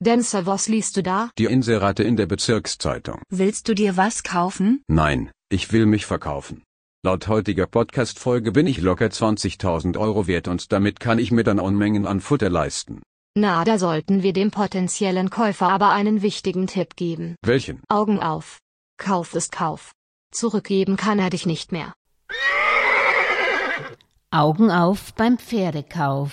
Denser, was liest du da? Die Inserate in der Bezirkszeitung. Willst du dir was kaufen? Nein, ich will mich verkaufen. Laut heutiger Podcast-Folge bin ich locker 20.000 Euro wert und damit kann ich mir dann Unmengen an Futter leisten. Na, da sollten wir dem potenziellen Käufer aber einen wichtigen Tipp geben. Welchen? Augen auf. Kauf ist Kauf. Zurückgeben kann er dich nicht mehr. Augen auf beim Pferdekauf.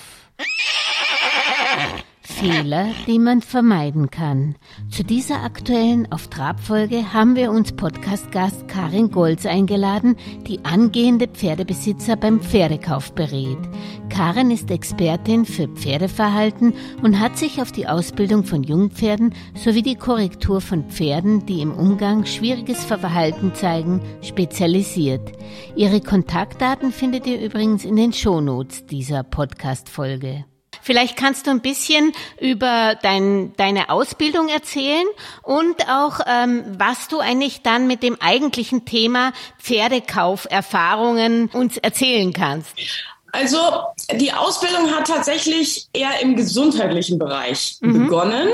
Fehler, die man vermeiden kann. Zu dieser aktuellen Auf Trab-Folge haben wir uns Podcast-Gast Karin Golz eingeladen, die angehende Pferdebesitzer beim Pferdekauf berät. Karin ist Expertin für Pferdeverhalten und hat sich auf die Ausbildung von Jungpferden sowie die Korrektur von Pferden, die im Umgang schwieriges Verhalten zeigen, spezialisiert. Ihre Kontaktdaten findet ihr übrigens in den Shownotes dieser Podcast-Folge. Vielleicht kannst du ein bisschen über dein, deine Ausbildung erzählen und auch, ähm, was du eigentlich dann mit dem eigentlichen Thema Pferdekauferfahrungen uns erzählen kannst. Also die Ausbildung hat tatsächlich eher im gesundheitlichen Bereich mhm. begonnen.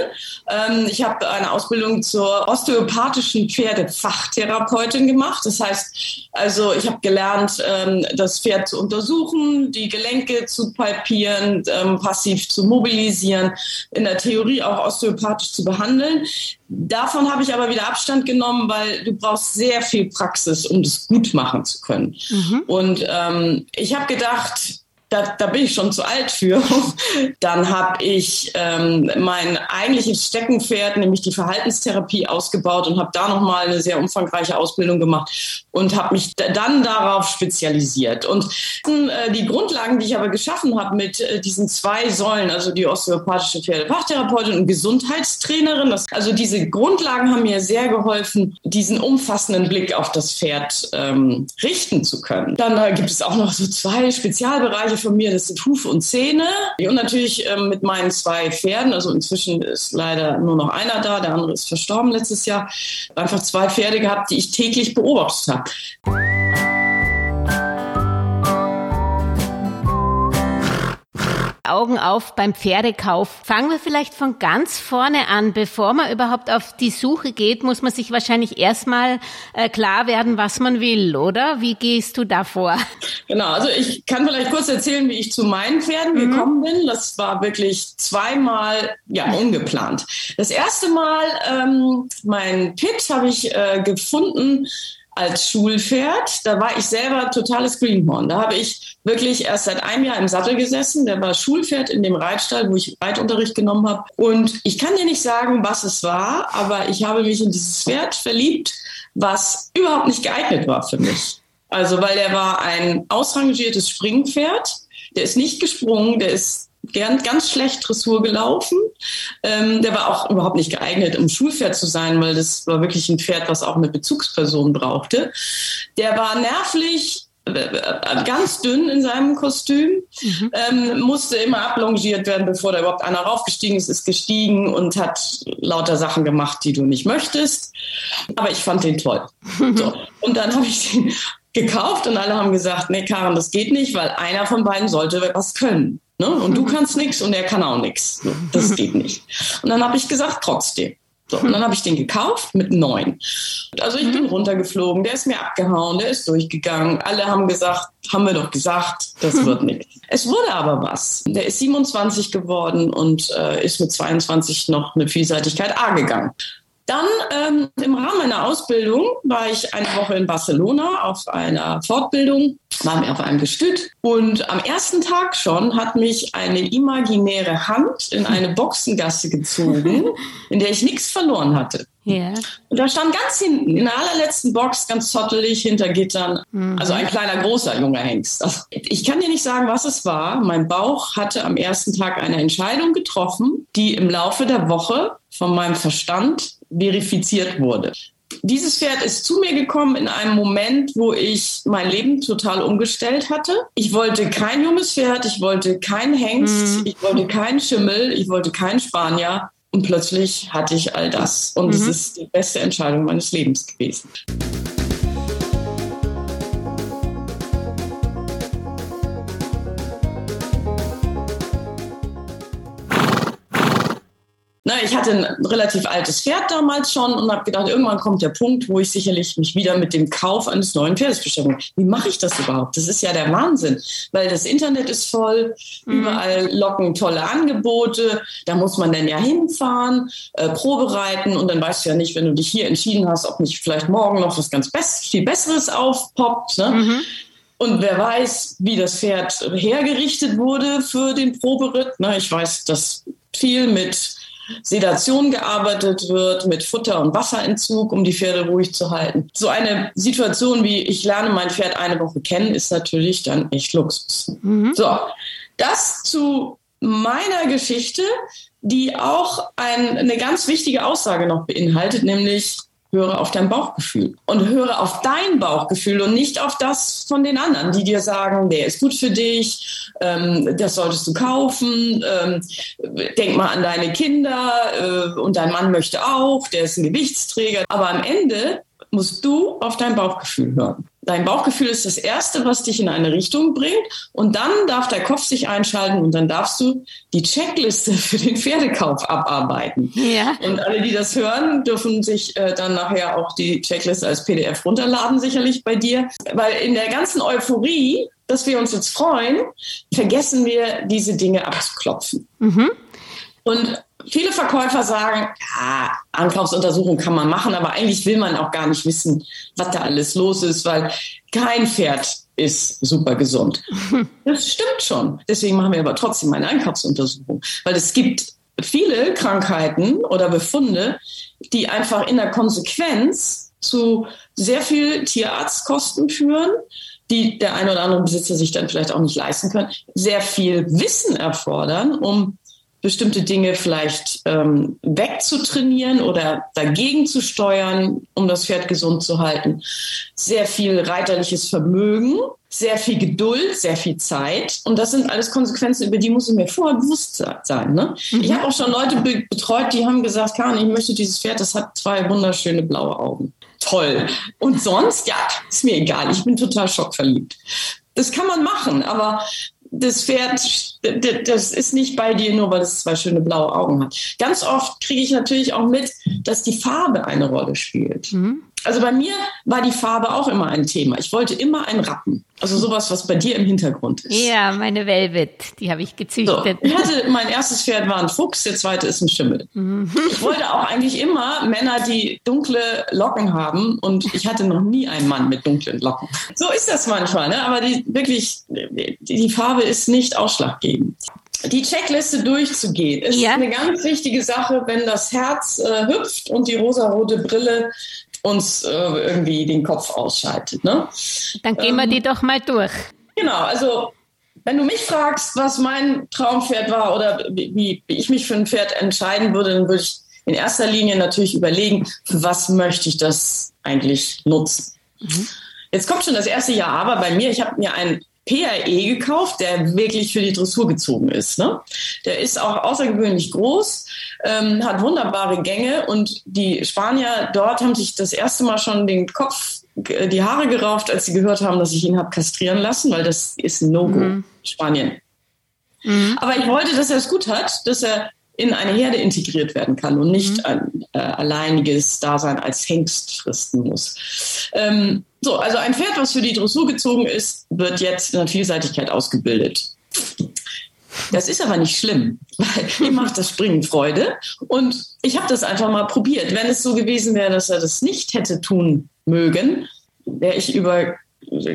Ähm, ich habe eine Ausbildung zur osteopathischen Pferdefach-Therapeutin gemacht. Das heißt, also ich habe gelernt, ähm, das Pferd zu untersuchen, die Gelenke zu palpieren, ähm, passiv zu mobilisieren, in der Theorie auch osteopathisch zu behandeln. Davon habe ich aber wieder Abstand genommen, weil du brauchst sehr viel Praxis, um das gut machen zu können. Mhm. Und ähm, ich habe gedacht, da, da bin ich schon zu alt für. Dann habe ich ähm, mein eigentliches Steckenpferd, nämlich die Verhaltenstherapie, ausgebaut und habe da nochmal eine sehr umfangreiche Ausbildung gemacht und habe mich dann darauf spezialisiert. Und äh, die Grundlagen, die ich aber geschaffen habe mit äh, diesen zwei Säulen, also die osteopathische Pferdefach-Therapeutin und Gesundheitstrainerin, das, also diese Grundlagen haben mir sehr geholfen, diesen umfassenden Blick auf das Pferd ähm, richten zu können. Dann äh, gibt es auch noch so zwei Spezialbereiche von mir, das sind Hufe und Zähne. Und natürlich ähm, mit meinen zwei Pferden, also inzwischen ist leider nur noch einer da, der andere ist verstorben letztes Jahr. Einfach zwei Pferde gehabt, die ich täglich beobachtet habe. Augen auf beim Pferdekauf. Fangen wir vielleicht von ganz vorne an. Bevor man überhaupt auf die Suche geht, muss man sich wahrscheinlich erstmal äh, klar werden, was man will, oder? Wie gehst du da vor? Genau, also ich kann vielleicht kurz erzählen, wie ich zu meinen Pferden mhm. gekommen bin. Das war wirklich zweimal ja ungeplant. Das erste Mal ähm, mein Pit habe ich äh, gefunden als Schulpferd. Da war ich selber totales Greenhorn. Da habe ich wirklich erst seit einem Jahr im Sattel gesessen. Der war Schulpferd in dem Reitstall, wo ich Reitunterricht genommen habe. Und ich kann dir nicht sagen, was es war, aber ich habe mich in dieses Pferd verliebt, was überhaupt nicht geeignet war für mich. Also, weil der war ein ausrangiertes Springpferd. Der ist nicht gesprungen, der ist gern, ganz schlecht Dressur gelaufen. Ähm, der war auch überhaupt nicht geeignet, um Schulpferd zu sein, weil das war wirklich ein Pferd, was auch eine Bezugsperson brauchte. Der war nervlich äh, ganz dünn in seinem Kostüm, mhm. ähm, musste immer ablongiert werden, bevor da überhaupt einer raufgestiegen ist, ist gestiegen und hat lauter Sachen gemacht, die du nicht möchtest. Aber ich fand den toll. So. Und dann habe ich den gekauft und alle haben gesagt, nee, Karen, das geht nicht, weil einer von beiden sollte was können. Ne? Und du kannst nichts und er kann auch nichts. Das geht nicht. Und dann habe ich gesagt, trotzdem. So, und dann habe ich den gekauft mit neun. Also ich bin runtergeflogen, der ist mir abgehauen, der ist durchgegangen. Alle haben gesagt, haben wir doch gesagt, das wird nichts. Es wurde aber was. Der ist 27 geworden und äh, ist mit 22 noch eine Vielseitigkeit A gegangen. Dann ähm, im Rahmen meiner Ausbildung war ich eine Woche in Barcelona auf einer Fortbildung, waren wir auf einem Gestüt und am ersten Tag schon hat mich eine imaginäre Hand in eine Boxengasse gezogen, in der ich nichts verloren hatte. Yeah. Und da stand ganz hinten, in der allerletzten Box, ganz zottelig hinter Gittern, mhm. also ein kleiner, großer junger Hengst. Also ich kann dir nicht sagen, was es war. Mein Bauch hatte am ersten Tag eine Entscheidung getroffen, die im Laufe der Woche von meinem Verstand verifiziert wurde. Dieses Pferd ist zu mir gekommen in einem Moment, wo ich mein Leben total umgestellt hatte. Ich wollte kein junges Pferd, ich wollte kein Hengst, mhm. ich wollte keinen Schimmel, ich wollte keinen Spanier. Und plötzlich hatte ich all das. Und es mhm. ist die beste Entscheidung meines Lebens gewesen. Na, ich hatte ein relativ altes Pferd damals schon und habe gedacht, irgendwann kommt der Punkt, wo ich sicherlich mich wieder mit dem Kauf eines neuen Pferdes beschäftige. Wie mache ich das überhaupt? Das ist ja der Wahnsinn, weil das Internet ist voll, mhm. überall locken tolle Angebote, da muss man dann ja hinfahren, äh, Probe reiten und dann weißt du ja nicht, wenn du dich hier entschieden hast, ob nicht vielleicht morgen noch was ganz Best viel Besseres aufpoppt. Ne? Mhm. Und wer weiß, wie das Pferd hergerichtet wurde für den Proberitt. Ne? Ich weiß, dass viel mit Sedation gearbeitet wird, mit Futter- und Wasserentzug, um die Pferde ruhig zu halten. So eine Situation wie ich lerne mein Pferd eine Woche kennen, ist natürlich dann echt Luxus. Mhm. So, das zu meiner Geschichte, die auch ein, eine ganz wichtige Aussage noch beinhaltet, nämlich höre auf dein Bauchgefühl und höre auf dein Bauchgefühl und nicht auf das von den anderen, die dir sagen, der ist gut für dich, ähm, das solltest du kaufen, ähm, denk mal an deine Kinder äh, und dein Mann möchte auch, der ist ein Gewichtsträger. Aber am Ende musst du auf dein Bauchgefühl hören. Dein Bauchgefühl ist das Erste, was dich in eine Richtung bringt. Und dann darf der Kopf sich einschalten und dann darfst du die Checkliste für den Pferdekauf abarbeiten. Ja. Und alle, die das hören, dürfen sich äh, dann nachher auch die Checkliste als PDF runterladen, sicherlich bei dir. Weil in der ganzen Euphorie, dass wir uns jetzt freuen, vergessen wir, diese Dinge abzuklopfen. Mhm. Und viele Verkäufer sagen, ja, Ankaufsuntersuchung kann man machen, aber eigentlich will man auch gar nicht wissen, was da alles los ist, weil kein Pferd ist super gesund. Das stimmt schon. Deswegen machen wir aber trotzdem eine Einkaufsuntersuchung, weil es gibt viele Krankheiten oder Befunde, die einfach in der Konsequenz zu sehr viel Tierarztkosten führen, die der ein oder andere Besitzer sich dann vielleicht auch nicht leisten können, sehr viel Wissen erfordern, um bestimmte Dinge vielleicht ähm, wegzutrainieren oder dagegen zu steuern, um das Pferd gesund zu halten. Sehr viel reiterliches Vermögen, sehr viel Geduld, sehr viel Zeit. Und das sind alles Konsequenzen, über die muss ich mir vorher bewusst sein. Ne? Mhm. Ich habe auch schon Leute be betreut, die haben gesagt, Karin, ich möchte dieses Pferd, das hat zwei wunderschöne blaue Augen. Toll. Und sonst, ja, ist mir egal. Ich bin total schockverliebt. Das kann man machen, aber das Pferd, das ist nicht bei dir nur, weil es zwei schöne blaue Augen hat. Ganz oft kriege ich natürlich auch mit, dass die Farbe eine Rolle spielt. Mhm. Also bei mir war die Farbe auch immer ein Thema. Ich wollte immer ein Rappen. Also sowas, was bei dir im Hintergrund ist. Ja, meine Velvet, die habe ich gezüchtet. So, ich hatte, mein erstes Pferd war ein Fuchs, der zweite ist ein Schimmel. Mhm. Ich wollte auch eigentlich immer Männer, die dunkle Locken haben und ich hatte noch nie einen Mann mit dunklen Locken. So ist das manchmal, ne? aber die, wirklich, die Farbe ist nicht ausschlaggebend die Checkliste durchzugehen, ist ja. eine ganz wichtige Sache, wenn das Herz äh, hüpft und die rosarote Brille uns äh, irgendwie den Kopf ausschaltet. Ne? Dann gehen wir ähm, die doch mal durch. Genau, also wenn du mich fragst, was mein Traumpferd war oder wie, wie ich mich für ein Pferd entscheiden würde, dann würde ich in erster Linie natürlich überlegen, für was möchte ich das eigentlich nutzen. Mhm. Jetzt kommt schon das erste Jahr, aber bei mir, ich habe mir ein PRE gekauft, der wirklich für die Dressur gezogen ist. Ne? Der ist auch außergewöhnlich groß, ähm, hat wunderbare Gänge und die Spanier dort haben sich das erste Mal schon den Kopf, die Haare gerauft, als sie gehört haben, dass ich ihn habe kastrieren lassen, weil das ist ein No-Go, mhm. Spanien. Mhm. Aber ich wollte, dass er es gut hat, dass er in eine Herde integriert werden kann und nicht mhm. ein äh, alleiniges Dasein als Hengst fristen muss. Ähm, so, also ein Pferd, was für die Dressur gezogen ist, wird jetzt in der Vielseitigkeit ausgebildet. Das ist aber nicht schlimm, weil ihm macht das Springen Freude. Und ich habe das einfach mal probiert. Wenn es so gewesen wäre, dass er das nicht hätte tun mögen, wäre ich über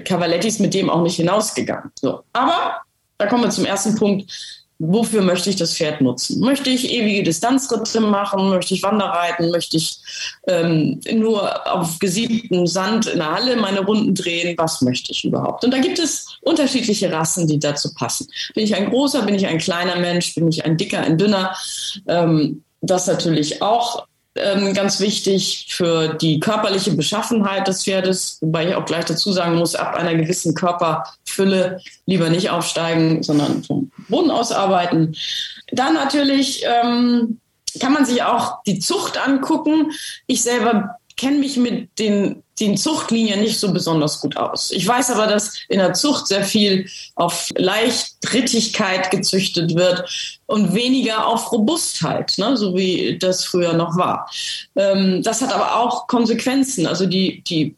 Cavalettis mit dem auch nicht hinausgegangen. So. Aber da kommen wir zum ersten Punkt wofür möchte ich das Pferd nutzen? Möchte ich ewige Distanzritte machen? Möchte ich Wanderreiten? Möchte ich ähm, nur auf gesiebtem Sand in der Halle meine Runden drehen? Was möchte ich überhaupt? Und da gibt es unterschiedliche Rassen, die dazu passen. Bin ich ein großer? Bin ich ein kleiner Mensch? Bin ich ein dicker, ein dünner? Ähm, das natürlich auch ähm, ganz wichtig für die körperliche Beschaffenheit des Pferdes, wobei ich auch gleich dazu sagen muss, ab einer gewissen Körperfülle lieber nicht aufsteigen, sondern vom Boden aus arbeiten. Dann natürlich ähm, kann man sich auch die Zucht angucken. Ich selber kenne mich mit den den Zuchtlinien nicht so besonders gut aus. Ich weiß aber, dass in der Zucht sehr viel auf Leichtrittigkeit gezüchtet wird und weniger auf Robustheit, ne, so wie das früher noch war. Ähm, das hat aber auch Konsequenzen. Also die, die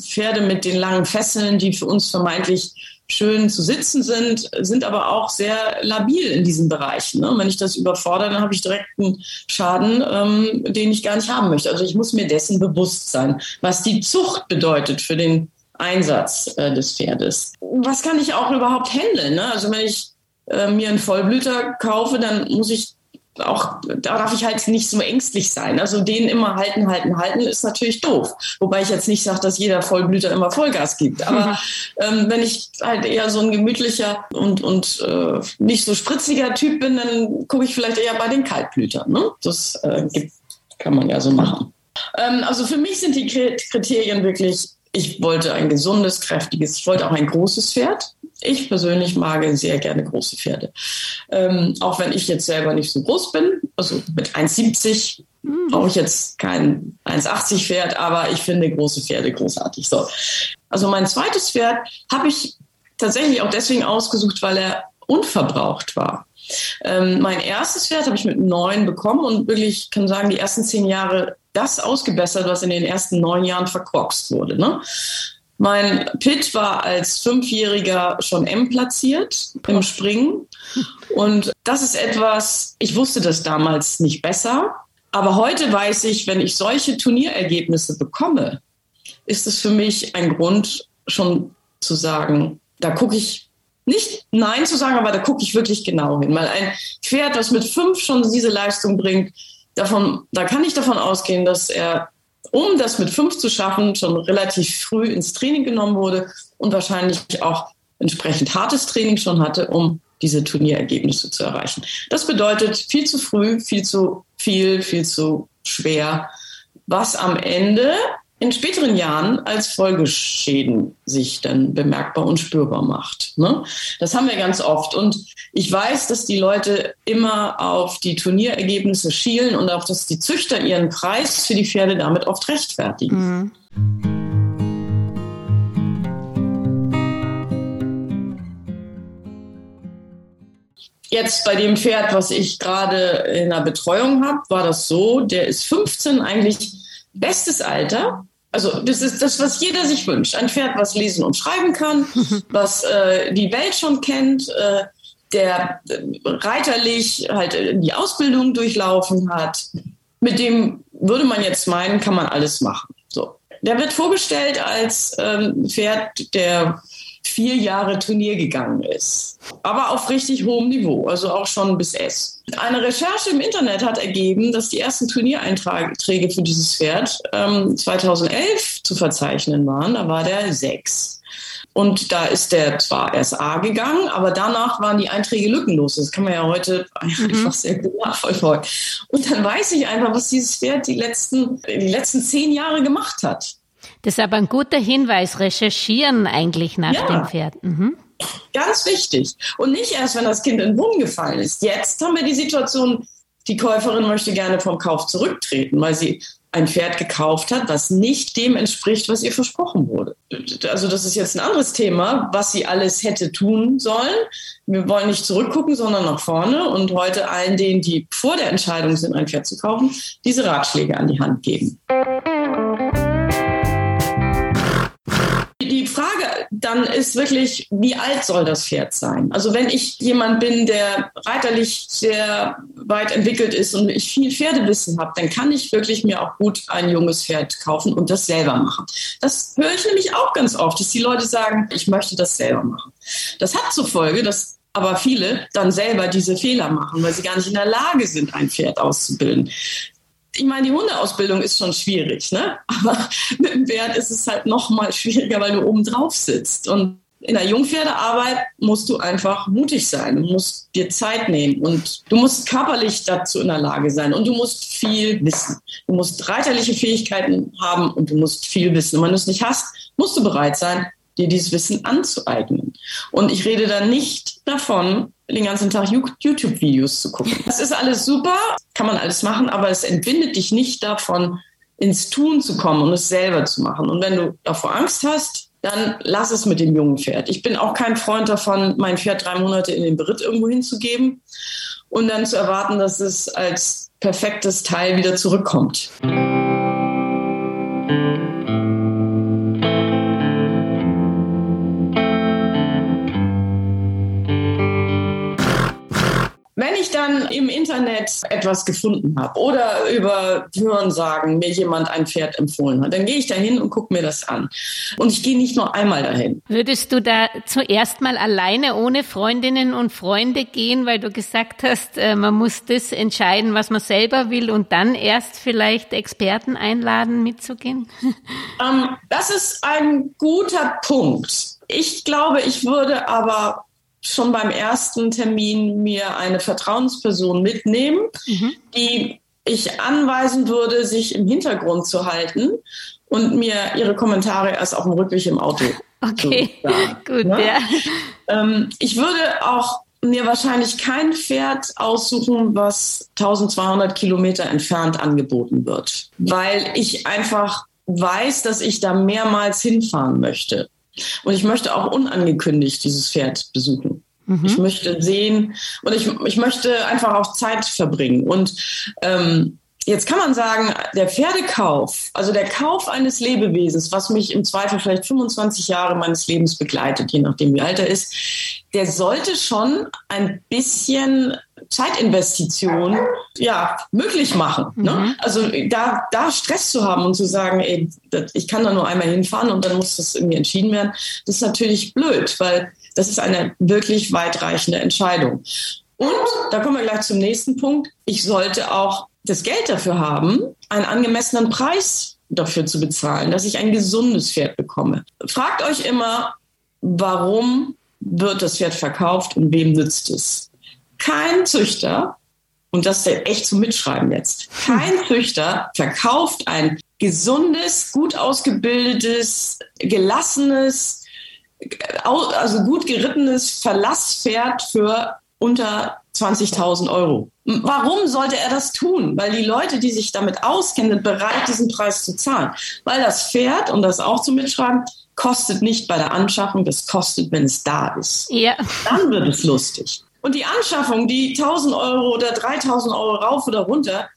Pferde mit den langen Fesseln, die für uns vermeintlich schön zu sitzen sind, sind aber auch sehr labil in diesen Bereichen. Ne? Wenn ich das überfordere, dann habe ich direkt einen Schaden, ähm, den ich gar nicht haben möchte. Also ich muss mir dessen bewusst sein, was die Zucht bedeutet für den Einsatz äh, des Pferdes. Was kann ich auch überhaupt handeln? Ne? Also wenn ich äh, mir einen Vollblüter kaufe, dann muss ich auch, da darf ich halt nicht so ängstlich sein. Also den immer halten, halten, halten ist natürlich doof. Wobei ich jetzt nicht sage, dass jeder Vollblüter immer Vollgas gibt. Aber mhm. ähm, wenn ich halt eher so ein gemütlicher und, und äh, nicht so spritziger Typ bin, dann gucke ich vielleicht eher bei den Kaltblütern. Ne? Das äh, gibt, kann man ja so machen. Ähm, also für mich sind die Kriterien wirklich, ich wollte ein gesundes, kräftiges, ich wollte auch ein großes Pferd. Ich persönlich mag sehr gerne große Pferde. Ähm, auch wenn ich jetzt selber nicht so groß bin, also mit 1,70 mhm. brauche ich jetzt kein 1,80 Pferd, aber ich finde große Pferde großartig. So. Also mein zweites Pferd habe ich tatsächlich auch deswegen ausgesucht, weil er unverbraucht war. Ähm, mein erstes Pferd habe ich mit neun bekommen und wirklich, kann sagen, die ersten zehn Jahre das ausgebessert, was in den ersten neun Jahren verkorkst wurde. Ne? Mein Pit war als Fünfjähriger schon M platziert im Springen. Und das ist etwas, ich wusste das damals nicht besser. Aber heute weiß ich, wenn ich solche Turnierergebnisse bekomme, ist es für mich ein Grund, schon zu sagen, da gucke ich nicht Nein zu sagen, aber da gucke ich wirklich genau hin. Weil ein Pferd, das mit fünf schon diese Leistung bringt, davon, da kann ich davon ausgehen, dass er um das mit fünf zu schaffen, schon relativ früh ins Training genommen wurde und wahrscheinlich auch entsprechend hartes Training schon hatte, um diese Turnierergebnisse zu erreichen. Das bedeutet viel zu früh, viel zu viel, viel zu schwer, was am Ende in späteren Jahren als Folgeschäden sich dann bemerkbar und spürbar macht. Ne? Das haben wir ganz oft. Und ich weiß, dass die Leute immer auf die Turnierergebnisse schielen und auch, dass die Züchter ihren Preis für die Pferde damit oft rechtfertigen. Mhm. Jetzt bei dem Pferd, was ich gerade in der Betreuung habe, war das so, der ist 15 eigentlich bestes Alter. Also das ist das, was jeder sich wünscht. Ein Pferd, was lesen und schreiben kann, was äh, die Welt schon kennt, äh, der äh, reiterlich halt die Ausbildung durchlaufen hat. Mit dem würde man jetzt meinen, kann man alles machen. So. Der wird vorgestellt als ähm, Pferd, der vier Jahre Turnier gegangen ist. Aber auf richtig hohem Niveau, also auch schon bis S. Eine Recherche im Internet hat ergeben, dass die ersten Turniereinträge für dieses Pferd ähm, 2011 zu verzeichnen waren. Da war der sechs. Und da ist der zwar erst A gegangen, aber danach waren die Einträge lückenlos. Das kann man ja heute mhm. einfach sehr gut nachvollziehen. Und dann weiß ich einfach, was dieses Pferd die letzten, die letzten zehn Jahre gemacht hat. Das ist aber ein guter Hinweis, recherchieren eigentlich nach ja. dem Pferd. Mhm. Ganz wichtig. Und nicht erst, wenn das Kind in den Brunnen gefallen ist. Jetzt haben wir die Situation, die Käuferin möchte gerne vom Kauf zurücktreten, weil sie ein Pferd gekauft hat, was nicht dem entspricht, was ihr versprochen wurde. Also das ist jetzt ein anderes Thema, was sie alles hätte tun sollen. Wir wollen nicht zurückgucken, sondern nach vorne und heute allen denen, die vor der Entscheidung sind, ein Pferd zu kaufen, diese Ratschläge an die Hand geben. Dann ist wirklich, wie alt soll das Pferd sein? Also wenn ich jemand bin, der reiterlich sehr weit entwickelt ist und ich viel Pferdewissen habe, dann kann ich wirklich mir auch gut ein junges Pferd kaufen und das selber machen. Das höre ich nämlich auch ganz oft, dass die Leute sagen, ich möchte das selber machen. Das hat zur Folge, dass aber viele dann selber diese Fehler machen, weil sie gar nicht in der Lage sind, ein Pferd auszubilden ich meine, die Hundeausbildung ist schon schwierig, ne? Aber mit dem Pferd ist es halt noch mal schwieriger, weil du oben drauf sitzt. Und in der Jungpferdearbeit musst du einfach mutig sein. Du musst dir Zeit nehmen und du musst körperlich dazu in der Lage sein und du musst viel wissen. Du musst reiterliche Fähigkeiten haben und du musst viel wissen. Und wenn du es nicht hast, musst du bereit sein, dir dieses Wissen anzueignen. Und ich rede da nicht davon, den ganzen Tag YouTube-Videos zu gucken. Das ist alles super, kann man alles machen, aber es entbindet dich nicht davon, ins Tun zu kommen und es selber zu machen. Und wenn du davor Angst hast, dann lass es mit dem jungen Pferd. Ich bin auch kein Freund davon, mein Pferd drei Monate in den Beritt irgendwo hinzugeben und dann zu erwarten, dass es als perfektes Teil wieder zurückkommt. Ich dann im Internet etwas gefunden habe oder über Hörensagen mir jemand ein Pferd empfohlen hat, dann gehe ich dahin und gucke mir das an. Und ich gehe nicht nur einmal dahin. Würdest du da zuerst mal alleine ohne Freundinnen und Freunde gehen, weil du gesagt hast, äh, man muss das entscheiden, was man selber will und dann erst vielleicht Experten einladen, mitzugehen? Ähm, das ist ein guter Punkt. Ich glaube, ich würde aber schon beim ersten Termin mir eine Vertrauensperson mitnehmen, mhm. die ich anweisen würde, sich im Hintergrund zu halten und mir ihre Kommentare erst auf dem Rückweg im Auto. Okay, zu sagen, gut, ne? ja. Ähm, ich würde auch mir wahrscheinlich kein Pferd aussuchen, was 1200 Kilometer entfernt angeboten wird, weil ich einfach weiß, dass ich da mehrmals hinfahren möchte. Und ich möchte auch unangekündigt dieses Pferd besuchen. Mhm. Ich möchte sehen und ich, ich möchte einfach auch Zeit verbringen. Und ähm, Jetzt kann man sagen, der Pferdekauf, also der Kauf eines Lebewesens, was mich im Zweifel vielleicht 25 Jahre meines Lebens begleitet, je nachdem wie alt er ist, der sollte schon ein bisschen Zeitinvestition ja möglich machen. Ne? Mhm. Also da, da Stress zu haben und zu sagen, ey, ich kann da nur einmal hinfahren und dann muss das irgendwie entschieden werden, das ist natürlich blöd, weil das ist eine wirklich weitreichende Entscheidung. Und da kommen wir gleich zum nächsten Punkt. Ich sollte auch das Geld dafür haben, einen angemessenen Preis dafür zu bezahlen, dass ich ein gesundes Pferd bekomme. Fragt euch immer, warum wird das Pferd verkauft und wem nützt es? Kein Züchter, und das ist echt zum Mitschreiben jetzt, kein Züchter verkauft ein gesundes, gut ausgebildetes, gelassenes, also gut gerittenes Verlasspferd für unter 20.000 Euro. Warum sollte er das tun? Weil die Leute, die sich damit auskennen, sind bereit, diesen Preis zu zahlen. Weil das Pferd, und das auch zu mitschreiben, kostet nicht bei der Anschaffung, das kostet, wenn es da ist. Ja. Dann wird es lustig. Und die Anschaffung, die 1000 Euro oder 3000 Euro rauf oder runter,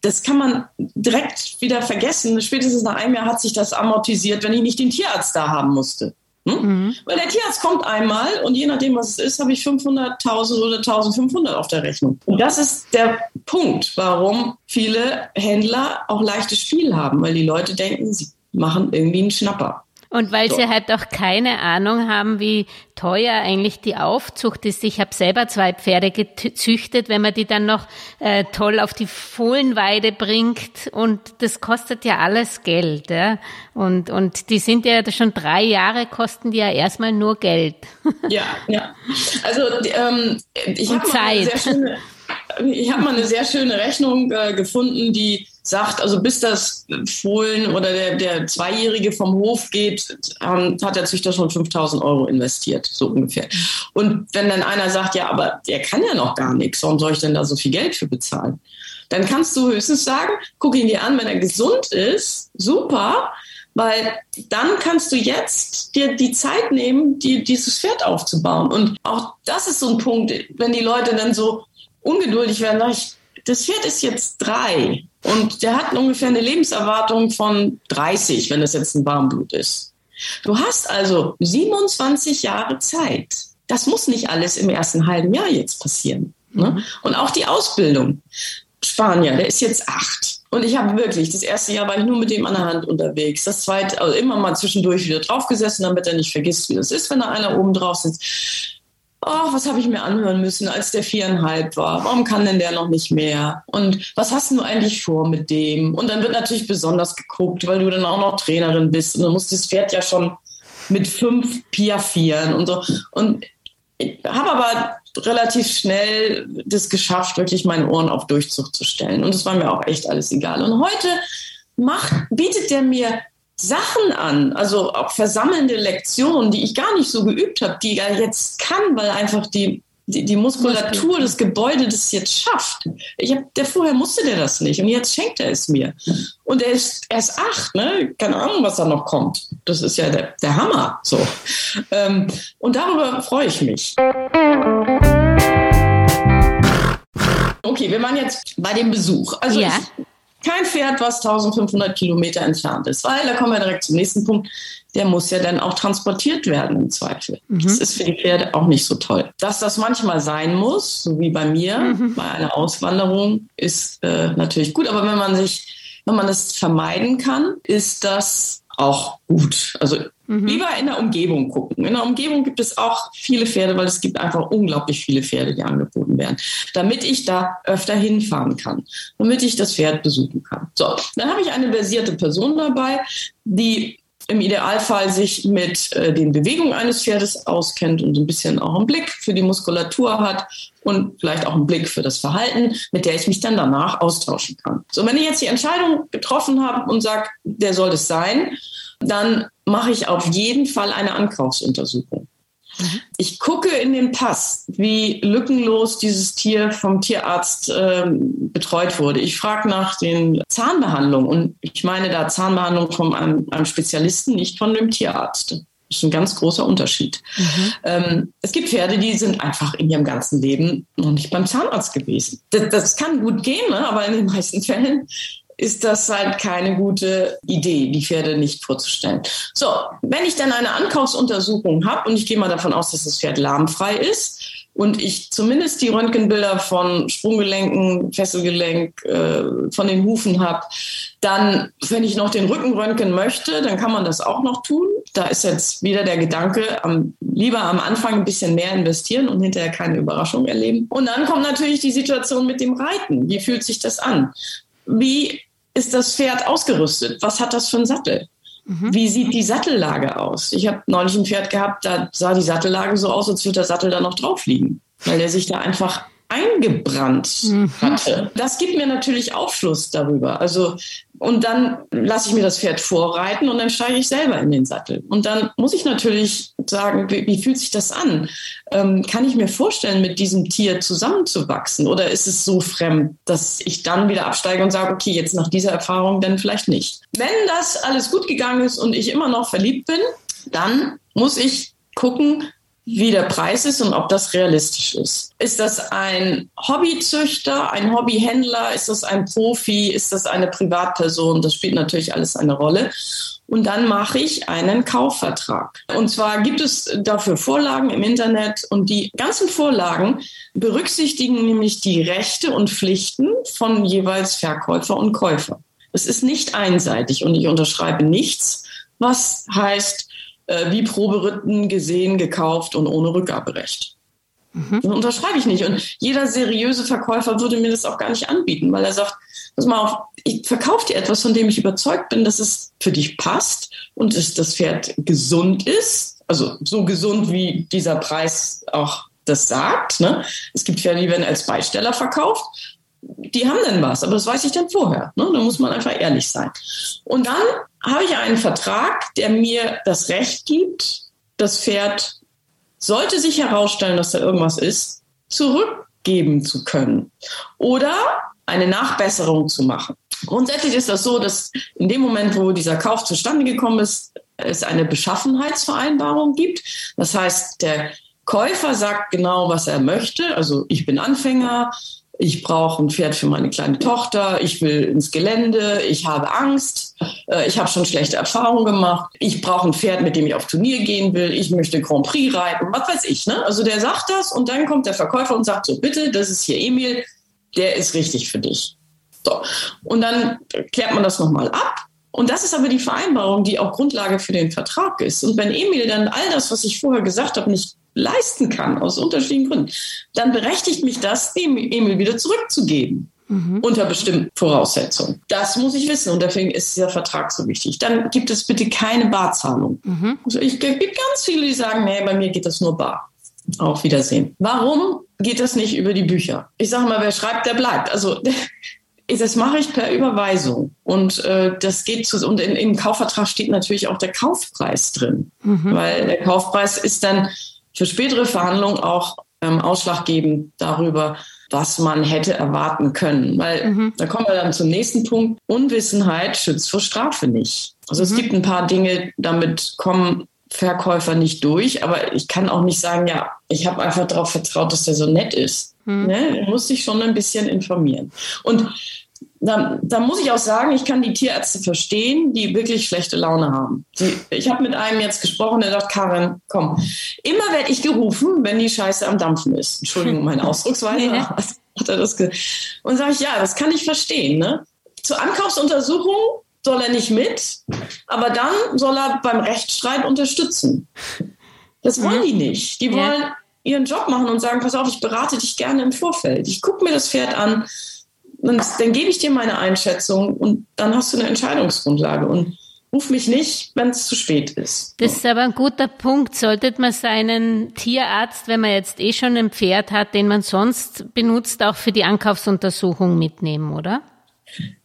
das kann man direkt wieder vergessen. Spätestens nach einem Jahr hat sich das amortisiert, wenn ich nicht den Tierarzt da haben musste. Hm? Mhm. Weil der Tierarzt kommt einmal und je nachdem, was es ist, habe ich 500.000 oder 1.500 auf der Rechnung. Und das ist der Punkt, warum viele Händler auch leichtes Spiel haben, weil die Leute denken, sie machen irgendwie einen Schnapper. Und weil so. sie halt auch keine Ahnung haben, wie teuer eigentlich die Aufzucht ist. Ich habe selber zwei Pferde gezüchtet, wenn man die dann noch äh, toll auf die Fohlenweide bringt und das kostet ja alles Geld. Ja? Und, und die sind ja schon drei Jahre, kosten die ja erstmal nur Geld. Ja, ja. Also ähm, ich habe mal, hab mal eine sehr schöne Rechnung äh, gefunden, die sagt, also bis das Fohlen oder der, der Zweijährige vom Hof geht, ähm, hat der Züchter schon 5000 Euro investiert, so ungefähr. Und wenn dann einer sagt, ja, aber der kann ja noch gar nichts, warum soll ich denn da so viel Geld für bezahlen? Dann kannst du höchstens sagen, guck ihn dir an, wenn er gesund ist, super, weil dann kannst du jetzt dir die Zeit nehmen, die, dieses Pferd aufzubauen. Und auch das ist so ein Punkt, wenn die Leute dann so ungeduldig werden, sag ich, das Pferd ist jetzt drei und der hat ungefähr eine Lebenserwartung von 30, wenn das jetzt ein Warmblut ist. Du hast also 27 Jahre Zeit. Das muss nicht alles im ersten halben Jahr jetzt passieren. Ne? Mhm. Und auch die Ausbildung. Spanier, der ist jetzt acht. Und ich habe wirklich, das erste Jahr war ich nur mit dem an der Hand unterwegs. Das zweite, also immer mal zwischendurch wieder draufgesessen, damit er nicht vergisst, wie das ist, wenn da einer oben drauf sitzt oh, was habe ich mir anhören müssen, als der viereinhalb war? Warum kann denn der noch nicht mehr? Und was hast du eigentlich vor mit dem? Und dann wird natürlich besonders geguckt, weil du dann auch noch Trainerin bist und du musst das Pferd ja schon mit fünf piafieren und so. Und ich habe aber relativ schnell das geschafft, wirklich meine Ohren auf Durchzug zu stellen. Und es war mir auch echt alles egal. Und heute macht, bietet der mir Sachen an, also auch versammelnde Lektionen, die ich gar nicht so geübt habe, die er jetzt kann, weil einfach die die, die Muskulatur des Gebäudes das jetzt schafft. Ich hab, der vorher musste der das nicht und jetzt schenkt er es mir. Und er ist erst acht, ne? Keine Ahnung, was da noch kommt. Das ist ja der, der Hammer. So. Ähm, und darüber freue ich mich. Okay, wir waren jetzt bei dem Besuch. Also ja. ich, kein Pferd, was 1500 Kilometer entfernt ist, weil da kommen wir direkt zum nächsten Punkt. Der muss ja dann auch transportiert werden im Zweifel. Mhm. Das ist für die Pferde auch nicht so toll. Dass das manchmal sein muss, so wie bei mir, mhm. bei einer Auswanderung, ist äh, natürlich gut. Aber wenn man sich, wenn man das vermeiden kann, ist das auch gut. Also mhm. lieber in der Umgebung gucken. In der Umgebung gibt es auch viele Pferde, weil es gibt einfach unglaublich viele Pferde, die angeboten werden, damit ich da öfter hinfahren kann, damit ich das Pferd besuchen kann. So, dann habe ich eine versierte Person dabei, die im Idealfall sich mit äh, den Bewegungen eines Pferdes auskennt und ein bisschen auch einen Blick für die Muskulatur hat und vielleicht auch einen Blick für das Verhalten, mit der ich mich dann danach austauschen kann. So, wenn ich jetzt die Entscheidung getroffen habe und sage, der soll es sein, dann mache ich auf jeden Fall eine Ankaufsuntersuchung. Mhm. Ich gucke in den Pass, wie lückenlos dieses Tier vom Tierarzt äh, betreut wurde. Ich frage nach den Zahnbehandlungen und ich meine da Zahnbehandlung von einem, einem Spezialisten, nicht von dem Tierarzt. Das ist ein ganz großer Unterschied. Mhm. Ähm, es gibt Pferde, die sind einfach in ihrem ganzen Leben noch nicht beim Zahnarzt gewesen. Das, das kann gut gehen, ne? aber in den meisten Fällen ist das halt keine gute Idee, die Pferde nicht vorzustellen. So, wenn ich dann eine Ankaufsuntersuchung habe und ich gehe mal davon aus, dass das Pferd lahmfrei ist und ich zumindest die Röntgenbilder von Sprunggelenken, Fesselgelenk, äh, von den Hufen habe, dann, wenn ich noch den Rücken röntgen möchte, dann kann man das auch noch tun. Da ist jetzt wieder der Gedanke, am, lieber am Anfang ein bisschen mehr investieren und hinterher keine Überraschung erleben. Und dann kommt natürlich die Situation mit dem Reiten. Wie fühlt sich das an? Wie ist das Pferd ausgerüstet? Was hat das für einen Sattel? Mhm. Wie sieht die Sattellage aus? Ich habe neulich ein Pferd gehabt, da sah die Sattellage so aus, als würde der Sattel da noch drauf liegen, weil der sich da einfach eingebrannt mhm. hatte. Das gibt mir natürlich Aufschluss darüber. Also und dann lasse ich mir das Pferd vorreiten und dann steige ich selber in den Sattel. Und dann muss ich natürlich sagen, wie, wie fühlt sich das an? Ähm, kann ich mir vorstellen, mit diesem Tier zusammenzuwachsen? Oder ist es so fremd, dass ich dann wieder absteige und sage, okay, jetzt nach dieser Erfahrung dann vielleicht nicht? Wenn das alles gut gegangen ist und ich immer noch verliebt bin, dann muss ich gucken, wie der Preis ist und ob das realistisch ist. Ist das ein Hobbyzüchter, ein Hobbyhändler? Ist das ein Profi? Ist das eine Privatperson? Das spielt natürlich alles eine Rolle. Und dann mache ich einen Kaufvertrag. Und zwar gibt es dafür Vorlagen im Internet und die ganzen Vorlagen berücksichtigen nämlich die Rechte und Pflichten von jeweils Verkäufer und Käufer. Es ist nicht einseitig und ich unterschreibe nichts, was heißt, äh, wie Proberitten gesehen, gekauft und ohne Rückgaberecht. Mhm. Das unterschreibe ich nicht. Und jeder seriöse Verkäufer würde mir das auch gar nicht anbieten, weil er sagt, pass mal auf, ich verkaufe dir etwas, von dem ich überzeugt bin, dass es für dich passt und dass das Pferd gesund ist. Also so gesund, wie dieser Preis auch das sagt. Ne? Es gibt Pferde, die werden als Beisteller verkauft. Die haben dann was, aber das weiß ich dann vorher. Ne? Da muss man einfach ehrlich sein. Und dann habe ich einen Vertrag, der mir das Recht gibt, das Pferd, sollte sich herausstellen, dass da irgendwas ist, zurückgeben zu können oder eine Nachbesserung zu machen. Grundsätzlich ist das so, dass in dem Moment, wo dieser Kauf zustande gekommen ist, es eine Beschaffenheitsvereinbarung gibt. Das heißt, der Käufer sagt genau, was er möchte. Also ich bin Anfänger, ich brauche ein Pferd für meine kleine Tochter, ich will ins Gelände, ich habe Angst, äh, ich habe schon schlechte Erfahrungen gemacht, ich brauche ein Pferd, mit dem ich auf Turnier gehen will, ich möchte Grand Prix reiten, was weiß ich. Ne? Also der sagt das und dann kommt der Verkäufer und sagt so, bitte, das ist hier Emil, der ist richtig für dich. So. Und dann klärt man das nochmal ab. Und das ist aber die Vereinbarung, die auch Grundlage für den Vertrag ist. Und wenn Emil dann all das, was ich vorher gesagt habe, nicht leisten kann, aus unterschiedlichen Gründen, dann berechtigt mich das, dem Emil wieder zurückzugeben. Mhm. Unter bestimmten Voraussetzungen. Das muss ich wissen und deswegen ist dieser Vertrag so wichtig. Dann gibt es bitte keine Barzahlung. Mhm. Also ich gibt ganz viele, die sagen, nee, bei mir geht das nur bar. Auf Wiedersehen. Warum geht das nicht über die Bücher? Ich sage mal, wer schreibt, der bleibt. Also das mache ich per Überweisung. Und äh, das geht zu, und in, im Kaufvertrag steht natürlich auch der Kaufpreis drin. Mhm. Weil der Kaufpreis ist dann für spätere Verhandlungen auch ähm, ausschlaggebend darüber, was man hätte erwarten können. Weil mhm. da kommen wir dann zum nächsten Punkt. Unwissenheit schützt vor Strafe nicht. Also mhm. es gibt ein paar Dinge, damit kommen Verkäufer nicht durch, aber ich kann auch nicht sagen, ja, ich habe einfach darauf vertraut, dass der so nett ist. Mhm. Ne? Du musst dich schon ein bisschen informieren. Und da, da, muss ich auch sagen, ich kann die Tierärzte verstehen, die wirklich schlechte Laune haben. Die, ich habe mit einem jetzt gesprochen, der sagt, Karin, komm, immer werde ich gerufen, wenn die Scheiße am Dampfen ist. Entschuldigung, meine Ausdrucksweise. Nee. Hat er das und sage ich, ja, das kann ich verstehen. Ne? Zur Ankaufsuntersuchung soll er nicht mit, aber dann soll er beim Rechtsstreit unterstützen. Das wollen mhm. die nicht. Die wollen ihren Job machen und sagen, pass auf, ich berate dich gerne im Vorfeld. Ich gucke mir das Pferd an, und dann gebe ich dir meine Einschätzung und dann hast du eine Entscheidungsgrundlage. Und ruf mich nicht, wenn es zu spät ist. Das ist aber ein guter Punkt. Sollte man seinen Tierarzt, wenn man jetzt eh schon ein Pferd hat, den man sonst benutzt, auch für die Ankaufsuntersuchung mitnehmen, oder?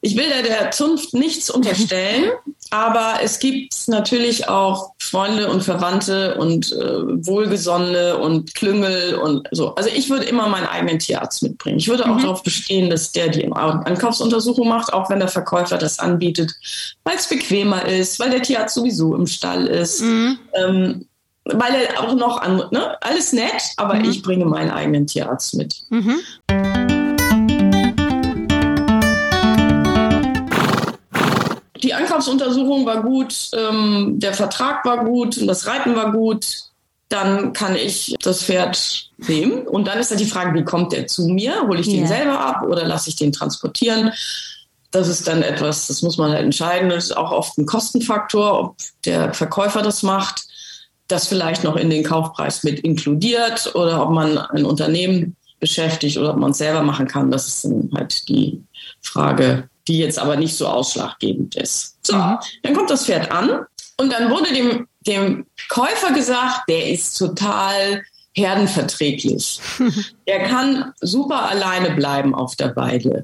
Ich will der, der Zunft nichts unterstellen, aber es gibt natürlich auch Freunde und Verwandte und äh, Wohlgesonnene und Klüngel und so. Also ich würde immer meinen eigenen Tierarzt mitbringen. Ich würde auch mhm. darauf bestehen, dass der die Ankaufsuntersuchung macht, auch wenn der Verkäufer das anbietet, weil es bequemer ist, weil der Tierarzt sowieso im Stall ist. Mhm. Ähm, weil er auch noch an, ne? alles nett, aber mhm. ich bringe meinen eigenen Tierarzt mit. Die Ankaufsuntersuchung war gut, ähm, der Vertrag war gut und das Reiten war gut. Dann kann ich das Pferd nehmen. Und dann ist halt die Frage, wie kommt der zu mir? Hole ich den ja. selber ab oder lasse ich den transportieren? Das ist dann etwas, das muss man halt entscheiden. Das ist auch oft ein Kostenfaktor, ob der Verkäufer das macht, das vielleicht noch in den Kaufpreis mit inkludiert oder ob man ein Unternehmen beschäftigt oder ob man es selber machen kann. Das ist dann halt die Frage, die jetzt aber nicht so ausschlaggebend ist. So, mhm. dann kommt das Pferd an und dann wurde dem, dem Käufer gesagt, der ist total herdenverträglich. der kann super alleine bleiben auf der Weide.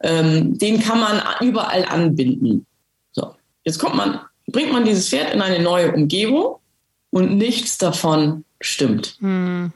Ähm, den kann man überall anbinden. So, jetzt kommt man, bringt man dieses Pferd in eine neue Umgebung und nichts davon stimmt. Mhm.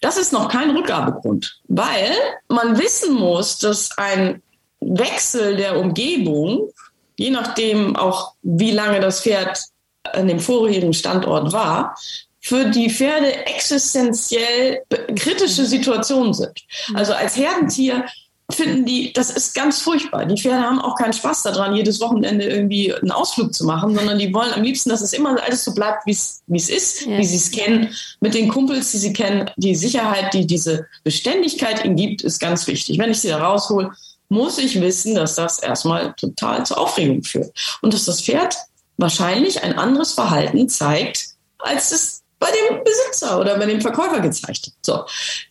Das ist noch kein Rückgabegrund, weil man wissen muss, dass ein Wechsel der Umgebung, je nachdem auch, wie lange das Pferd an dem vorherigen Standort war, für die Pferde existenziell kritische Situationen sind. Also als Herdentier finden die, das ist ganz furchtbar. Die Pferde haben auch keinen Spaß daran, jedes Wochenende irgendwie einen Ausflug zu machen, sondern die wollen am liebsten, dass es immer alles so bleibt, wie es ist, ja. wie sie es kennen, mit den Kumpels, die sie kennen. Die Sicherheit, die diese Beständigkeit ihnen gibt, ist ganz wichtig. Wenn ich sie da raushole, muss ich wissen, dass das erstmal total zur Aufregung führt. Und dass das Pferd wahrscheinlich ein anderes Verhalten zeigt, als es bei dem Besitzer oder bei dem Verkäufer gezeigt hat. So.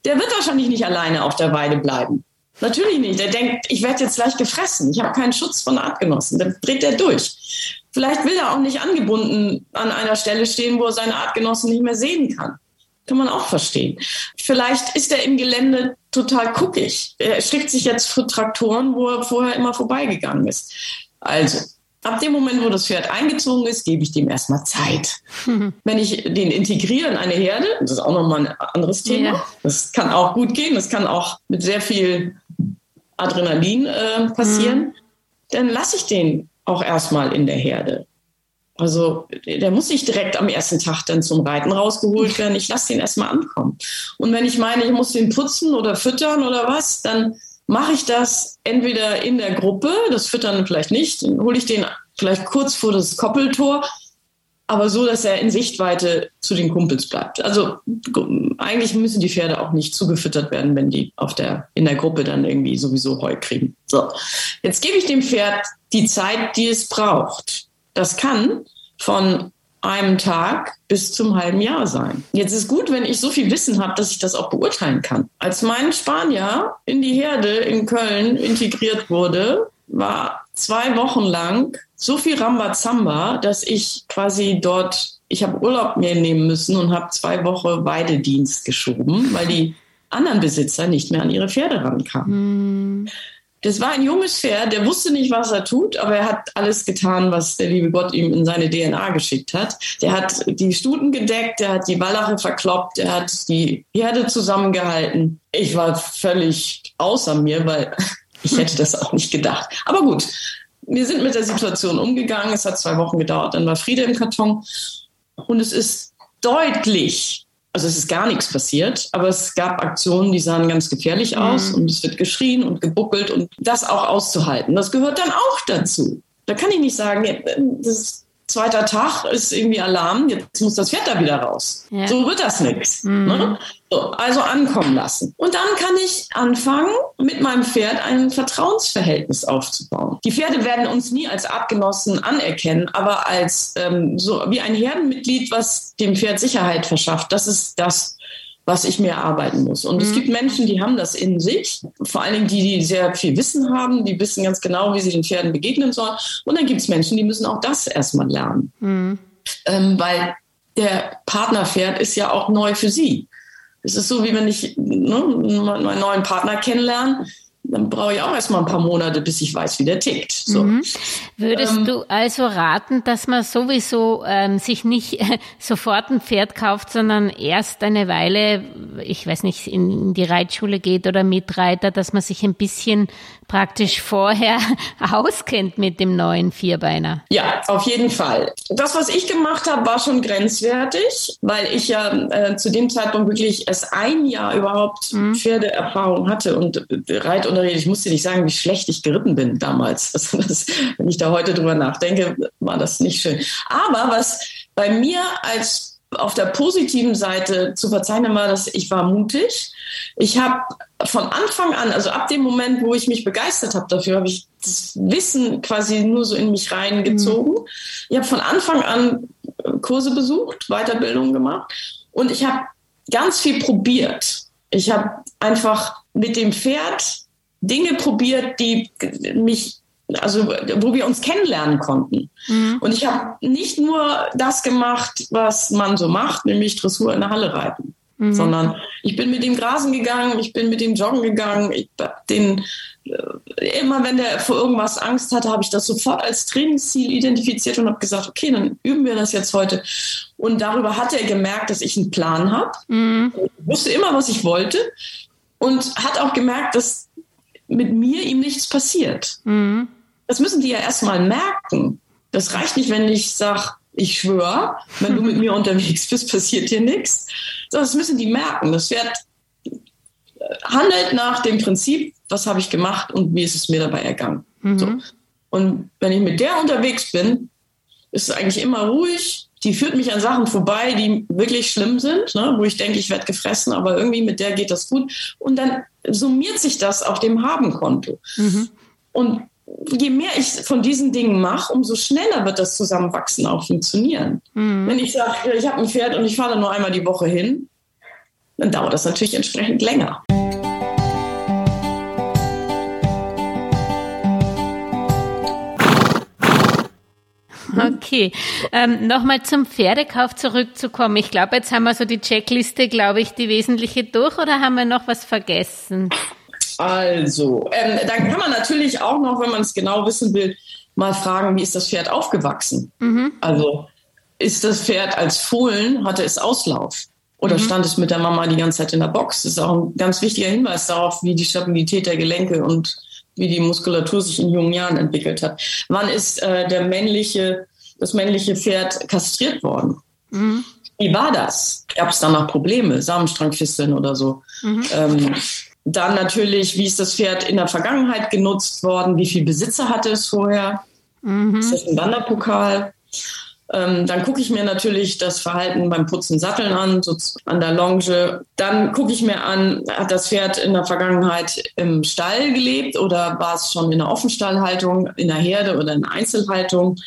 Der wird wahrscheinlich nicht alleine auf der Weide bleiben. Natürlich nicht. Der denkt, ich werde jetzt gleich gefressen. Ich habe keinen Schutz von Artgenossen. Dann dreht er durch. Vielleicht will er auch nicht angebunden an einer Stelle stehen, wo er seine Artgenossen nicht mehr sehen kann. Kann man auch verstehen. Vielleicht ist er im Gelände total guckig. Er schickt sich jetzt für Traktoren, wo er vorher immer vorbeigegangen ist. Also, ab dem Moment, wo das Pferd eingezogen ist, gebe ich dem erstmal Zeit. Mhm. Wenn ich den integriere in eine Herde, das ist auch nochmal ein anderes Thema. Ja. Das kann auch gut gehen. Das kann auch mit sehr viel Adrenalin äh, passieren. Mhm. Dann lasse ich den auch erstmal in der Herde. Also der muss nicht direkt am ersten Tag dann zum Reiten rausgeholt werden. Ich lasse den erstmal ankommen. Und wenn ich meine, ich muss den putzen oder füttern oder was, dann mache ich das entweder in der Gruppe, das Füttern vielleicht nicht, dann hole ich den vielleicht kurz vor das Koppeltor, aber so, dass er in Sichtweite zu den Kumpels bleibt. Also eigentlich müssen die Pferde auch nicht zugefüttert werden, wenn die auf der, in der Gruppe dann irgendwie sowieso Heu kriegen. So, jetzt gebe ich dem Pferd die Zeit, die es braucht. Das kann von einem Tag bis zum halben Jahr sein. Jetzt ist gut, wenn ich so viel Wissen habe, dass ich das auch beurteilen kann. Als mein Spanier in die Herde in Köln integriert wurde, war zwei Wochen lang so viel Rambazamba, dass ich quasi dort, ich habe Urlaub mir nehmen müssen und habe zwei Wochen Weidedienst geschoben, weil die anderen Besitzer nicht mehr an ihre Pferde rankamen. Hm. Das war ein junges Pferd, der wusste nicht, was er tut, aber er hat alles getan, was der liebe Gott ihm in seine DNA geschickt hat. Der hat die Stuten gedeckt, der hat die Wallache verkloppt, der hat die Herde zusammengehalten. Ich war völlig außer mir, weil ich hätte das auch nicht gedacht. Aber gut, wir sind mit der Situation umgegangen. Es hat zwei Wochen gedauert, dann war Friede im Karton. Und es ist deutlich also es ist gar nichts passiert, aber es gab Aktionen, die sahen ganz gefährlich aus mhm. und es wird geschrien und gebuckelt und das auch auszuhalten. Das gehört dann auch dazu. Da kann ich nicht sagen, das ist zweiter Tag ist irgendwie Alarm, jetzt muss das Pferd da wieder raus. Ja. So wird das nichts. Mhm. Ne? So, also ankommen lassen. Und dann kann ich anfangen, mit meinem Pferd ein Vertrauensverhältnis aufzubauen. Die Pferde werden uns nie als Artgenossen anerkennen, aber als ähm, so wie ein Herdenmitglied, was dem Pferd Sicherheit verschafft. Das ist das, was ich mir erarbeiten muss. Und mhm. es gibt Menschen, die haben das in sich, vor allen Dingen die, die sehr viel Wissen haben, die wissen ganz genau, wie sie den Pferden begegnen sollen. Und dann gibt es Menschen, die müssen auch das erstmal lernen. Mhm. Ähm, weil der Partnerpferd ist ja auch neu für sie. Es ist so, wie wenn ich ne, meinen neuen Partner kennenlerne dann brauche ich auch erstmal ein paar Monate, bis ich weiß, wie der tickt. So. Mhm. Würdest ähm, du also raten, dass man sowieso ähm, sich nicht äh, sofort ein Pferd kauft, sondern erst eine Weile, ich weiß nicht, in die Reitschule geht oder Mitreiter, dass man sich ein bisschen praktisch vorher auskennt mit dem neuen Vierbeiner? Ja, auf jeden Fall. Das, was ich gemacht habe, war schon grenzwertig, weil ich ja äh, zu dem Zeitpunkt wirklich erst ein Jahr überhaupt mhm. Pferdeerfahrung hatte und Reitunterricht. Ich muss dir nicht sagen, wie schlecht ich geritten bin damals. Also das, wenn ich da heute drüber nachdenke, war das nicht schön. Aber was bei mir als auf der positiven Seite zu verzeichnen war, dass ich war mutig. Ich habe von Anfang an, also ab dem Moment, wo ich mich begeistert habe dafür, habe ich das Wissen quasi nur so in mich reingezogen. Mhm. Ich habe von Anfang an Kurse besucht, Weiterbildung gemacht und ich habe ganz viel probiert. Ich habe einfach mit dem Pferd Dinge probiert, die mich also wo wir uns kennenlernen konnten. Mhm. Und ich habe nicht nur das gemacht, was man so macht, nämlich Dressur in der Halle reiten, mhm. sondern ich bin mit dem Grasen gegangen, ich bin mit dem Joggen gegangen, ich den äh, immer wenn der vor irgendwas Angst hatte, habe ich das sofort als Trainingsziel identifiziert und habe gesagt, okay, dann üben wir das jetzt heute. Und darüber hat er gemerkt, dass ich einen Plan habe. Mhm. Wusste immer, was ich wollte und hat auch gemerkt, dass mit mir ihm nichts passiert. Mhm. Das müssen die ja erstmal merken. Das reicht nicht, wenn ich sage, ich schwöre, wenn du mit mir unterwegs bist, passiert dir nichts. Das müssen die merken. Das Pferd äh, handelt nach dem Prinzip, was habe ich gemacht und wie ist es mir dabei ergangen. Mhm. So. Und wenn ich mit der unterwegs bin, ist es eigentlich immer ruhig. Die führt mich an Sachen vorbei, die wirklich schlimm sind, ne, wo ich denke, ich werde gefressen, aber irgendwie mit der geht das gut. Und dann summiert sich das auf dem Habenkonto. Mhm. Und je mehr ich von diesen Dingen mache, umso schneller wird das Zusammenwachsen auch funktionieren. Mhm. Wenn ich sage, ich habe ein Pferd und ich fahre nur einmal die Woche hin, dann dauert das natürlich entsprechend länger. Okay, ähm, nochmal zum Pferdekauf zurückzukommen. Ich glaube, jetzt haben wir so die Checkliste, glaube ich, die wesentliche durch oder haben wir noch was vergessen? Also, ähm, dann kann man natürlich auch noch, wenn man es genau wissen will, mal fragen, wie ist das Pferd aufgewachsen? Mhm. Also, ist das Pferd als Fohlen, hatte es Auslauf? Oder mhm. stand es mit der Mama die ganze Zeit in der Box? Das ist auch ein ganz wichtiger Hinweis darauf, wie die Stabilität der Gelenke und wie die Muskulatur sich in jungen Jahren entwickelt hat. Wann ist äh, der männliche, das männliche Pferd kastriert worden? Mhm. Wie war das? Gab es danach Probleme, Samenstrangfisteln oder so? Mhm. Ähm, dann natürlich, wie ist das Pferd in der Vergangenheit genutzt worden? Wie viel Besitzer hatte es vorher? Mhm. Ist das ein Wanderpokal? Ähm, dann gucke ich mir natürlich das Verhalten beim Putzen Satteln an, so an der Longe. Dann gucke ich mir an, hat das Pferd in der Vergangenheit im Stall gelebt oder war es schon in der Offenstallhaltung, in der Herde oder in der Einzelhaltung?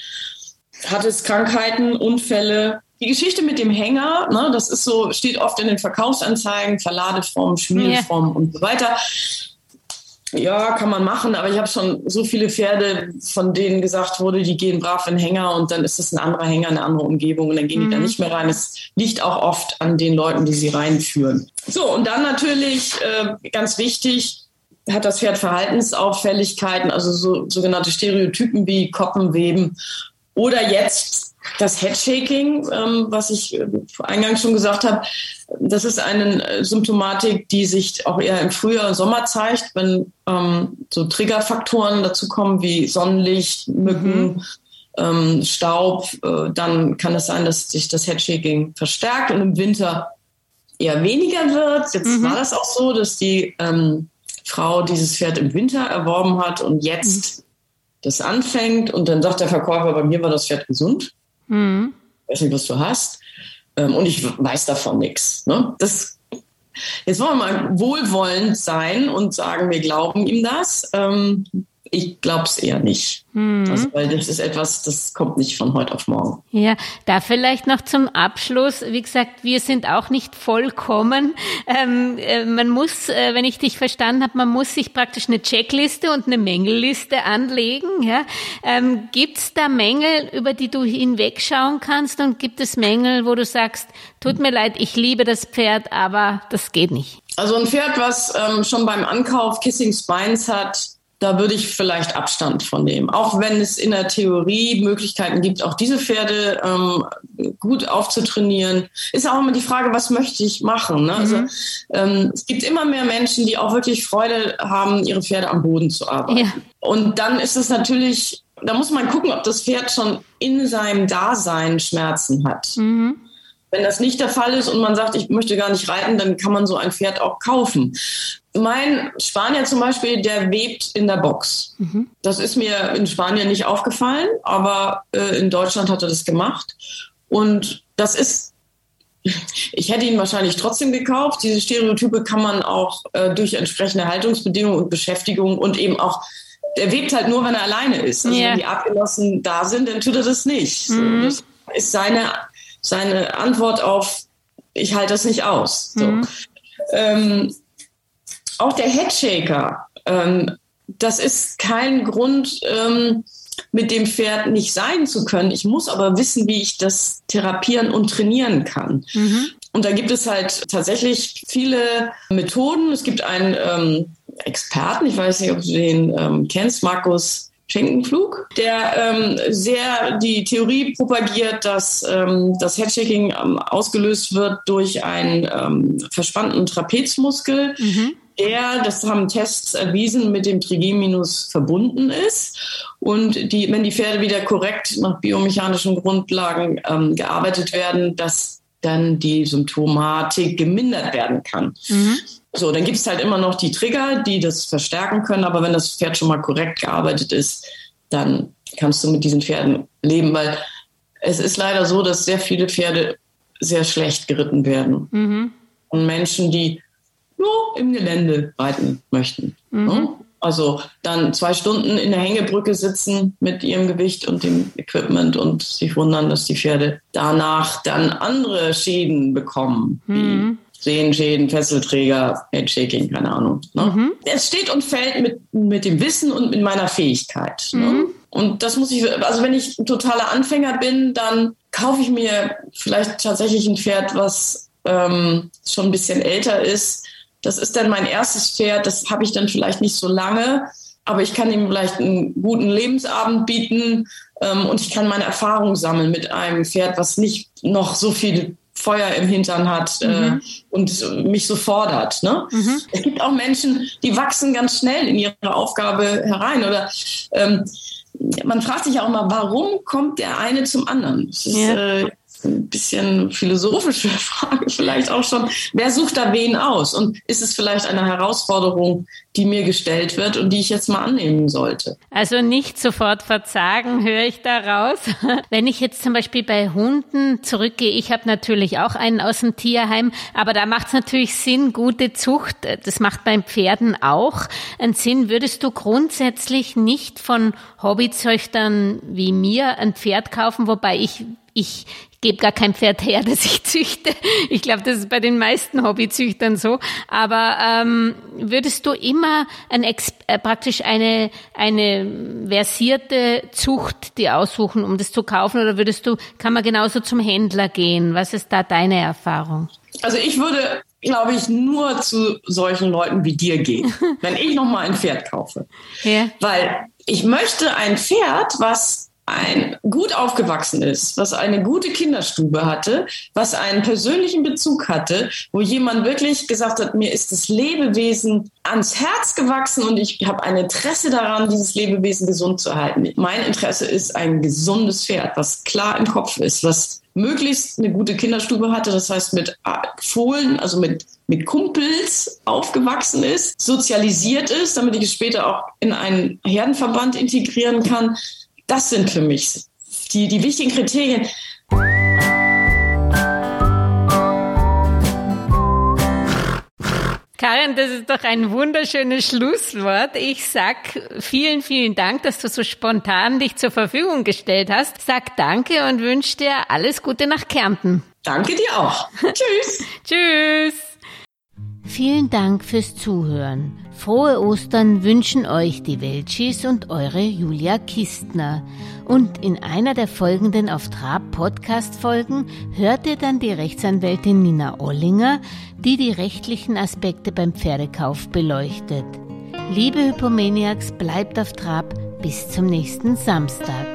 Hat es Krankheiten, Unfälle? Die Geschichte mit dem Hänger, ne, das ist so, steht oft in den Verkaufsanzeigen, Verladeform, Schmiedeform ja. und so weiter. Ja, kann man machen, aber ich habe schon so viele Pferde, von denen gesagt wurde, die gehen brav in Hänger und dann ist es ein anderer Hänger, eine andere Umgebung und dann gehen mhm. die da mhm. nicht mehr rein. Es liegt auch oft an den Leuten, die sie reinführen. So, und dann natürlich äh, ganz wichtig, hat das Pferd Verhaltensauffälligkeiten, also so, sogenannte Stereotypen wie Koppenweben oder jetzt das Headshaking, ähm, was ich äh, eingangs schon gesagt habe, das ist eine äh, Symptomatik, die sich auch eher im Frühjahr und Sommer zeigt, wenn ähm, so Triggerfaktoren dazu kommen wie Sonnenlicht, Mücken, mhm. ähm, Staub. Äh, dann kann es sein, dass sich das Headshaking verstärkt und im Winter eher weniger wird. Jetzt mhm. war das auch so, dass die ähm, Frau dieses Pferd im Winter erworben hat und jetzt mhm. das anfängt und dann sagt der Verkäufer, bei mir war das Pferd gesund. Mhm. Ich weiß nicht, was du hast. Ähm, und ich weiß davon nichts. Ne? Das, jetzt wollen wir mal wohlwollend sein und sagen, wir glauben ihm das. Ähm, ich glaube es eher nicht. Mhm. Also, weil das ist etwas, das kommt nicht von heute auf morgen. Ja, da vielleicht noch zum Abschluss. Wie gesagt, wir sind auch nicht vollkommen. Ähm, äh, man muss, äh, wenn ich dich verstanden habe, man muss sich praktisch eine Checkliste und eine Mängelliste anlegen. Ja? Ähm, gibt es da Mängel, über die du hinwegschauen kannst? Und gibt es Mängel, wo du sagst, tut mir leid, ich liebe das Pferd, aber das geht nicht? Also ein Pferd, was ähm, schon beim Ankauf Kissing Spines hat, da würde ich vielleicht Abstand von nehmen. Auch wenn es in der Theorie Möglichkeiten gibt, auch diese Pferde ähm, gut aufzutrainieren, ist auch immer die Frage, was möchte ich machen? Ne? Also, mhm. Also ähm, es gibt immer mehr Menschen, die auch wirklich Freude haben, ihre Pferde am Boden zu arbeiten. Ja. Und dann ist es natürlich, da muss man gucken, ob das Pferd schon in seinem Dasein Schmerzen hat. Mhm. Wenn das nicht der Fall ist und man sagt, ich möchte gar nicht reiten, dann kann man so ein Pferd auch kaufen. Mein Spanier zum Beispiel, der webt in der Box. Mhm. Das ist mir in Spanien nicht aufgefallen, aber äh, in Deutschland hat er das gemacht. Und das ist, ich hätte ihn wahrscheinlich trotzdem gekauft. Diese Stereotype kann man auch äh, durch entsprechende Haltungsbedingungen und Beschäftigung und eben auch der webt halt nur, wenn er alleine ist. Also yeah. wenn die Abgenossen da sind, dann tut er das nicht. Mhm. das ist seine seine Antwort auf, ich halte das nicht aus. So. Mhm. Ähm, auch der Headshaker, ähm, das ist kein Grund, ähm, mit dem Pferd nicht sein zu können. Ich muss aber wissen, wie ich das therapieren und trainieren kann. Mhm. Und da gibt es halt tatsächlich viele Methoden. Es gibt einen ähm, Experten, ich weiß nicht, ob du den ähm, kennst, Markus Schenkenflug, der ähm, sehr die Theorie propagiert, dass ähm, das Headshaking ähm, ausgelöst wird durch einen ähm, verspannten Trapezmuskel, mhm. der, das haben Tests erwiesen, mit dem Trigeminus verbunden ist. Und die, wenn die Pferde wieder korrekt nach biomechanischen Grundlagen ähm, gearbeitet werden, dass dann die Symptomatik gemindert werden kann. Mhm. So, dann gibt es halt immer noch die Trigger, die das verstärken können, aber wenn das Pferd schon mal korrekt gearbeitet ist, dann kannst du mit diesen Pferden leben, weil es ist leider so, dass sehr viele Pferde sehr schlecht geritten werden. Mhm. Und Menschen, die nur im Gelände reiten möchten. Mhm. Ne? Also dann zwei Stunden in der Hängebrücke sitzen mit ihrem Gewicht und dem Equipment und sich wundern, dass die Pferde danach dann andere Schäden bekommen, mhm. Sehenschäden, Fesselträger, Headshaking, keine Ahnung. Ne? Mhm. Es steht und fällt mit, mit dem Wissen und mit meiner Fähigkeit. Ne? Mhm. Ne? Und das muss ich, also wenn ich ein totaler Anfänger bin, dann kaufe ich mir vielleicht tatsächlich ein Pferd, was ähm, schon ein bisschen älter ist. Das ist dann mein erstes Pferd, das habe ich dann vielleicht nicht so lange, aber ich kann ihm vielleicht einen guten Lebensabend bieten ähm, und ich kann meine Erfahrung sammeln mit einem Pferd, was nicht noch so viele Feuer im Hintern hat äh, mhm. äh, und mich so fordert. Ne? Mhm. Es gibt auch Menschen, die wachsen ganz schnell in ihre Aufgabe herein. Oder ähm, man fragt sich auch mal, warum kommt der eine zum anderen? Das ist ja. äh, ein bisschen philosophische Frage vielleicht auch schon. Wer sucht da wen aus? Und ist es vielleicht eine Herausforderung, die mir gestellt wird und die ich jetzt mal annehmen sollte? Also nicht sofort verzagen, höre ich daraus. Wenn ich jetzt zum Beispiel bei Hunden zurückgehe, ich habe natürlich auch einen aus dem Tierheim, aber da macht es natürlich Sinn, gute Zucht, das macht beim Pferden auch einen Sinn. Würdest du grundsätzlich nicht von Hobbyzüchtern wie mir ein Pferd kaufen, wobei ich ich gebe gar kein Pferd her, das ich züchte. Ich glaube, das ist bei den meisten Hobbyzüchtern so. Aber ähm, würdest du immer ein äh, praktisch eine eine versierte Zucht die aussuchen, um das zu kaufen, oder würdest du kann man genauso zum Händler gehen? Was ist da deine Erfahrung? Also ich würde glaube ich, nur zu solchen Leuten wie dir gehen, wenn ich nochmal ein Pferd kaufe. Ja. Weil ich möchte ein Pferd, was ein gut aufgewachsen ist, was eine gute Kinderstube hatte, was einen persönlichen Bezug hatte, wo jemand wirklich gesagt hat, mir ist das Lebewesen ans Herz gewachsen und ich habe ein Interesse daran, dieses Lebewesen gesund zu halten. Mein Interesse ist ein gesundes Pferd, was klar im Kopf ist, was möglichst eine gute Kinderstube hatte, das heißt mit Fohlen, also mit, mit Kumpels aufgewachsen ist, sozialisiert ist, damit ich es später auch in einen Herdenverband integrieren kann das sind für mich die, die wichtigen Kriterien. Karin, das ist doch ein wunderschönes Schlusswort. Ich sag vielen, vielen Dank, dass du so spontan dich zur Verfügung gestellt hast. Sag danke und wünsche dir alles Gute nach Kärnten. Danke dir auch. Tschüss. Tschüss. Vielen Dank fürs Zuhören. Frohe Ostern wünschen euch die Welchis und eure Julia Kistner. Und in einer der folgenden Auf Trab Podcast Folgen hört ihr dann die Rechtsanwältin Nina Ollinger, die die rechtlichen Aspekte beim Pferdekauf beleuchtet. Liebe Hypomaniacs, bleibt auf Trab bis zum nächsten Samstag.